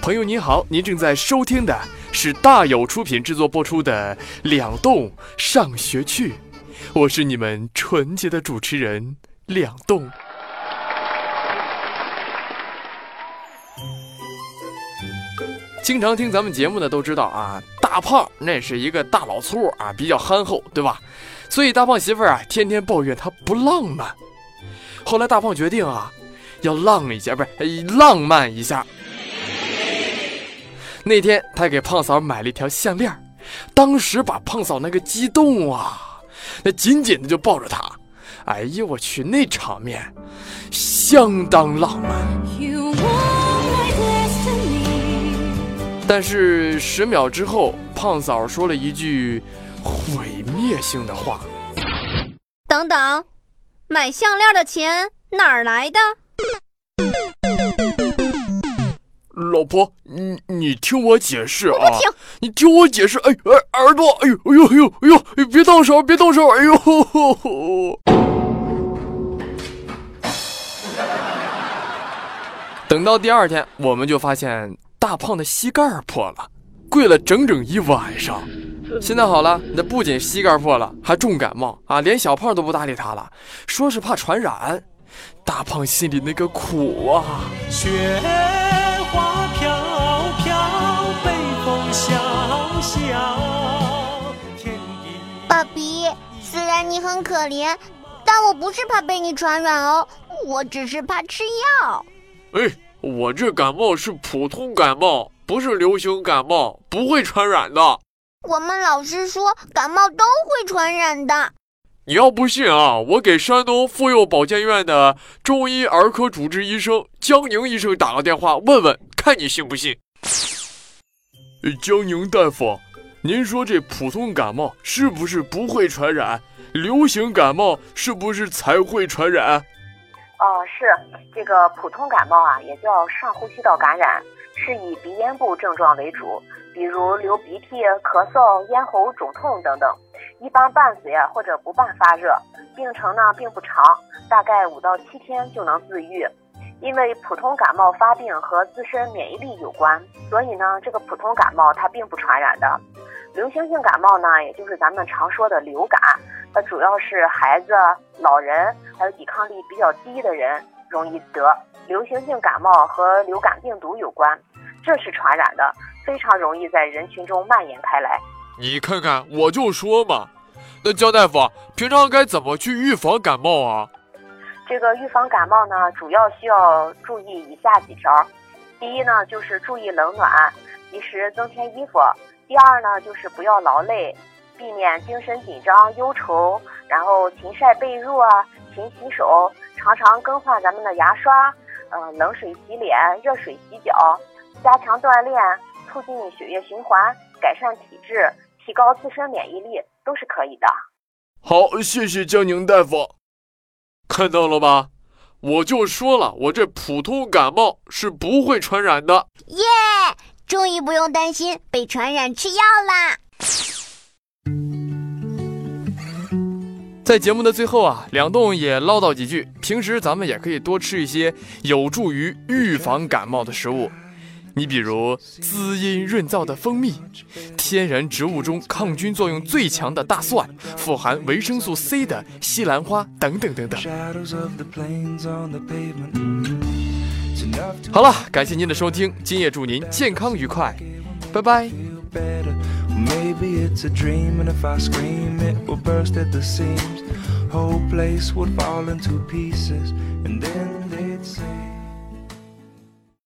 朋友您好，您正在收听的是大有出品制作播出的《两栋上学去》，我是你们纯洁的主持人两栋。经常听咱们节目的都知道啊，大胖那是一个大老粗啊，比较憨厚，对吧？所以大胖媳妇儿啊，天天抱怨他不浪漫。后来大胖决定啊，要浪一下，不是浪漫一下。那天他给胖嫂买了一条项链，当时把胖嫂那个激动啊，那紧紧的就抱着她。哎呦我去，那场面相当浪漫。但是十秒之后，胖嫂说了一句毁灭性的话：“等等，买项链的钱哪儿来的？”老婆，你你听我解释啊！你听我解释。哎哎耳朵，哎呦哎呦哎呦哎呦！别动手，别动手！哎呦！等到第二天，我们就发现。大胖的膝盖破了，跪了整整一晚上。现在好了，那不仅膝盖破了，还重感冒啊！连小胖都不搭理他了，说是怕传染。大胖心里那个苦啊！雪花飘飘，北风萧萧。爸比，虽然你很可怜，但我不是怕被你传染哦，我只是怕吃药。哎。我这感冒是普通感冒，不是流行感冒，不会传染的。我们老师说感冒都会传染的。你要不信啊，我给山东妇幼保健院的中医儿科主治医生江宁医生打个电话，问问看你信不信。江宁大夫，您说这普通感冒是不是不会传染？流行感冒是不是才会传染？哦，是这个普通感冒啊，也叫上呼吸道感染，是以鼻咽部症状为主，比如流鼻涕、咳嗽、咽喉肿痛等等，一般伴随或者不伴发热，病程呢并不长，大概五到七天就能自愈。因为普通感冒发病和自身免疫力有关，所以呢这个普通感冒它并不传染的。流行性感冒呢，也就是咱们常说的流感。它主要是孩子、老人还有抵抗力比较低的人容易得流行性感冒和流感病毒有关，这是传染的，非常容易在人群中蔓延开来。你看看，我就说嘛，那焦大夫平常该怎么去预防感冒啊？这个预防感冒呢，主要需要注意以下几条：第一呢，就是注意冷暖，及时增添衣服；第二呢，就是不要劳累。避免精神紧张、忧愁，然后勤晒被褥啊，勤洗手，常常更换咱们的牙刷，嗯，冷水洗脸，热水洗脚，加强锻炼，促进血液循环，改善体质，提高自身免疫力，都是可以的。好，谢谢江宁大夫。看到了吧？我就说了，我这普通感冒是不会传染的。耶，终于不用担心被传染吃药啦。在节目的最后啊，两栋也唠叨几句。平时咱们也可以多吃一些有助于预防感冒的食物，你比如滋阴润燥的蜂蜜，天然植物中抗菌作用最强的大蒜，富含维生素 C 的西兰花等等等等。好了，感谢您的收听，今夜祝您健康愉快，拜拜。Maybe it's a dream, and if I scream, it will burst at the seams. Whole place would fall into pieces, and then they'd say.